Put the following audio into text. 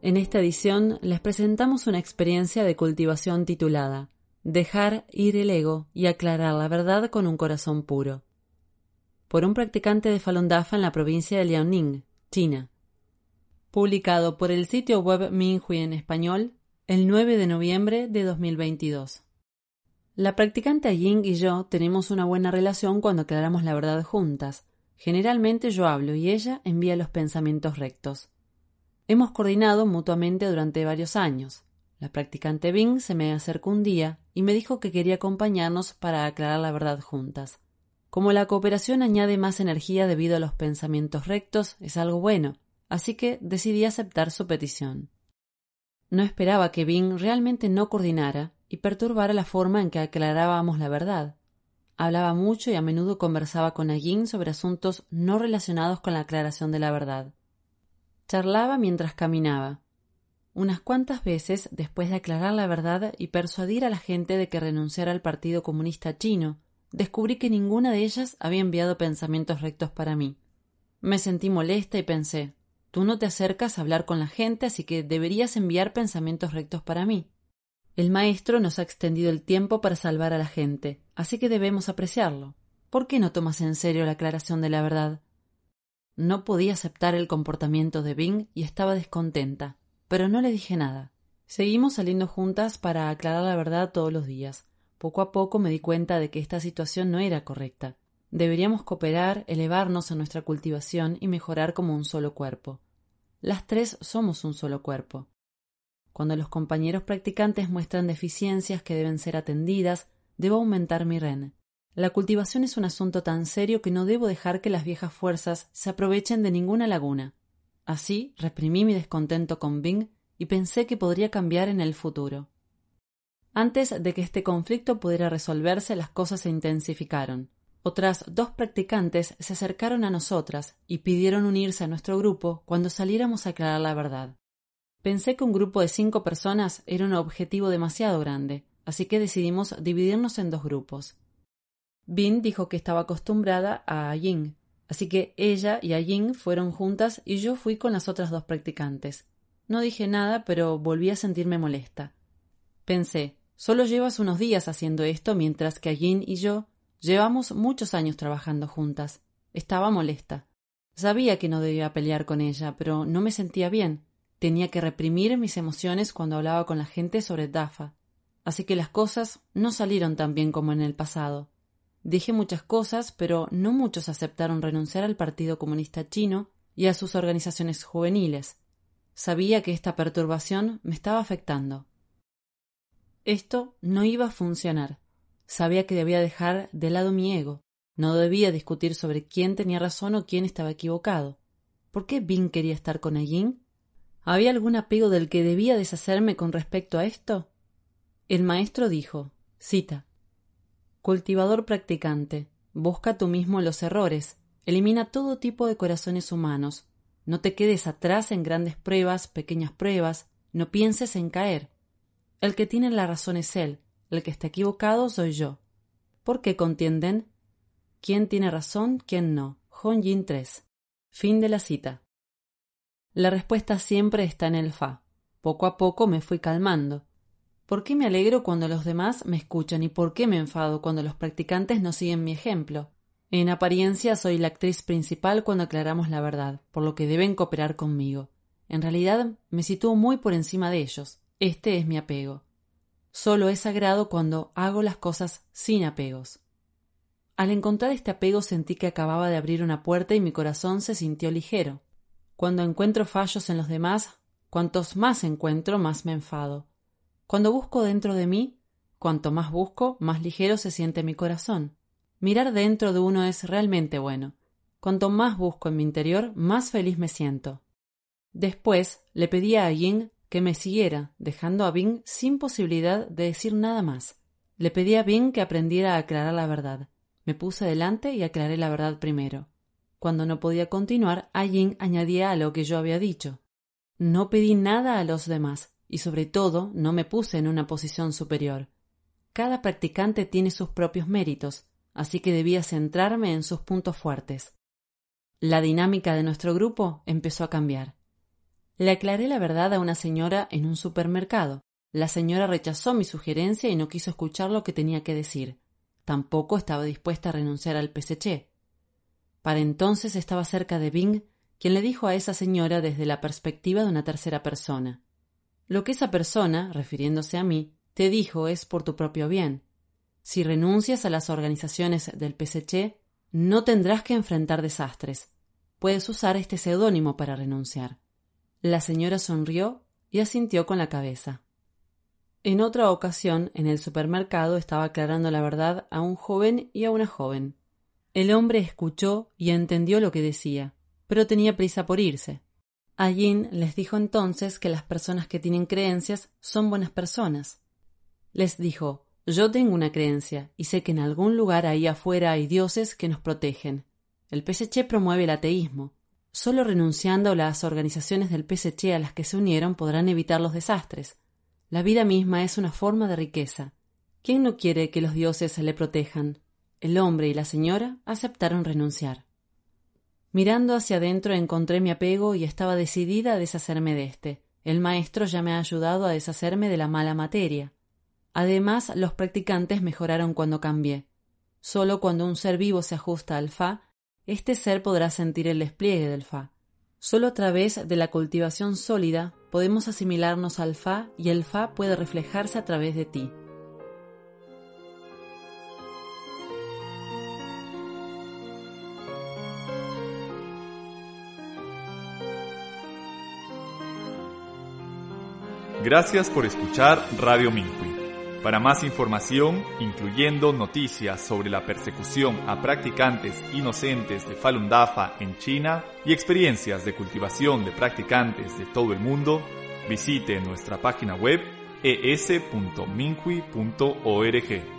En esta edición les presentamos una experiencia de cultivación titulada Dejar ir el ego y aclarar la verdad con un corazón puro, por un practicante de Falun Dafa en la provincia de Liaoning, China. Publicado por el sitio web Minhui en español el 9 de noviembre de 2022. La practicante Ying y yo tenemos una buena relación cuando aclaramos la verdad juntas. Generalmente yo hablo y ella envía los pensamientos rectos. Hemos coordinado mutuamente durante varios años. La practicante Bing se me acercó un día y me dijo que quería acompañarnos para aclarar la verdad juntas. Como la cooperación añade más energía debido a los pensamientos rectos, es algo bueno, así que decidí aceptar su petición. No esperaba que Bing realmente no coordinara y perturbara la forma en que aclarábamos la verdad. Hablaba mucho y a menudo conversaba con Agin sobre asuntos no relacionados con la aclaración de la verdad. Charlaba mientras caminaba. Unas cuantas veces, después de aclarar la verdad y persuadir a la gente de que renunciara al Partido Comunista Chino, descubrí que ninguna de ellas había enviado pensamientos rectos para mí. Me sentí molesta y pensé Tú no te acercas a hablar con la gente, así que deberías enviar pensamientos rectos para mí. El maestro nos ha extendido el tiempo para salvar a la gente, así que debemos apreciarlo. ¿Por qué no tomas en serio la aclaración de la verdad? No podía aceptar el comportamiento de Bing y estaba descontenta, pero no le dije nada. Seguimos saliendo juntas para aclarar la verdad todos los días. Poco a poco me di cuenta de que esta situación no era correcta. Deberíamos cooperar, elevarnos a nuestra cultivación y mejorar como un solo cuerpo. Las tres somos un solo cuerpo. Cuando los compañeros practicantes muestran deficiencias que deben ser atendidas, debo aumentar mi ren. La cultivación es un asunto tan serio que no debo dejar que las viejas fuerzas se aprovechen de ninguna laguna. Así reprimí mi descontento con Bing y pensé que podría cambiar en el futuro. Antes de que este conflicto pudiera resolverse, las cosas se intensificaron. Otras dos practicantes se acercaron a nosotras y pidieron unirse a nuestro grupo cuando saliéramos a aclarar la verdad. Pensé que un grupo de cinco personas era un objetivo demasiado grande, así que decidimos dividirnos en dos grupos. Bin dijo que estaba acostumbrada a Yin, así que ella y Yin fueron juntas y yo fui con las otras dos practicantes. No dije nada, pero volví a sentirme molesta. Pensé, solo llevas unos días haciendo esto mientras que Yin y yo llevamos muchos años trabajando juntas. Estaba molesta. Sabía que no debía pelear con ella, pero no me sentía bien. Tenía que reprimir mis emociones cuando hablaba con la gente sobre Dafa. Así que las cosas no salieron tan bien como en el pasado. Dije muchas cosas, pero no muchos aceptaron renunciar al Partido Comunista Chino y a sus organizaciones juveniles. Sabía que esta perturbación me estaba afectando. Esto no iba a funcionar. Sabía que debía dejar de lado mi ego. No debía discutir sobre quién tenía razón o quién estaba equivocado. ¿Por qué Bing quería estar con Ayin? ¿Había algún apego del que debía deshacerme con respecto a esto? El maestro dijo, cita, Cultivador practicante, busca tú mismo los errores, elimina todo tipo de corazones humanos, no te quedes atrás en grandes pruebas, pequeñas pruebas, no pienses en caer. El que tiene la razón es él, el que está equivocado soy yo. ¿Por qué contienden? ¿Quién tiene razón, quién no? Yin 3. Fin de la cita. La respuesta siempre está en el fa. Poco a poco me fui calmando. ¿Por qué me alegro cuando los demás me escuchan y por qué me enfado cuando los practicantes no siguen mi ejemplo? En apariencia soy la actriz principal cuando aclaramos la verdad, por lo que deben cooperar conmigo. En realidad me sitúo muy por encima de ellos. Este es mi apego. Solo es sagrado cuando hago las cosas sin apegos. Al encontrar este apego sentí que acababa de abrir una puerta y mi corazón se sintió ligero. Cuando encuentro fallos en los demás, cuantos más encuentro, más me enfado. Cuando busco dentro de mí, cuanto más busco, más ligero se siente mi corazón. Mirar dentro de uno es realmente bueno. Cuanto más busco en mi interior, más feliz me siento. Después le pedí a Ying que me siguiera, dejando a Bing sin posibilidad de decir nada más. Le pedí a Bing que aprendiera a aclarar la verdad. Me puse delante y aclaré la verdad primero. Cuando no podía continuar, a Ying añadía a lo que yo había dicho. No pedí nada a los demás, y sobre todo no me puse en una posición superior. Cada practicante tiene sus propios méritos, así que debía centrarme en sus puntos fuertes. La dinámica de nuestro grupo empezó a cambiar. Le aclaré la verdad a una señora en un supermercado. La señora rechazó mi sugerencia y no quiso escuchar lo que tenía que decir. Tampoco estaba dispuesta a renunciar al PSC. Para entonces estaba cerca de Bing, quien le dijo a esa señora desde la perspectiva de una tercera persona. Lo que esa persona, refiriéndose a mí, te dijo es por tu propio bien. Si renuncias a las organizaciones del PSC, no tendrás que enfrentar desastres. Puedes usar este seudónimo para renunciar. La señora sonrió y asintió con la cabeza. En otra ocasión, en el supermercado estaba aclarando la verdad a un joven y a una joven. El hombre escuchó y entendió lo que decía, pero tenía prisa por irse. Les dijo entonces que las personas que tienen creencias son buenas personas. Les dijo yo tengo una creencia y sé que en algún lugar ahí afuera hay dioses que nos protegen. El PSC promueve el ateísmo. Solo renunciando las organizaciones del PSC a las que se unieron podrán evitar los desastres. La vida misma es una forma de riqueza. ¿Quién no quiere que los dioses le protejan? El hombre y la señora aceptaron renunciar. Mirando hacia adentro encontré mi apego y estaba decidida a deshacerme de éste. El maestro ya me ha ayudado a deshacerme de la mala materia. Además, los practicantes mejoraron cuando cambié. Solo cuando un ser vivo se ajusta al Fa, este ser podrá sentir el despliegue del Fa. Solo a través de la cultivación sólida podemos asimilarnos al Fa y el Fa puede reflejarse a través de ti. Gracias por escuchar Radio Minhui. Para más información, incluyendo noticias sobre la persecución a practicantes inocentes de Falun Dafa en China y experiencias de cultivación de practicantes de todo el mundo, visite nuestra página web es.minhui.org.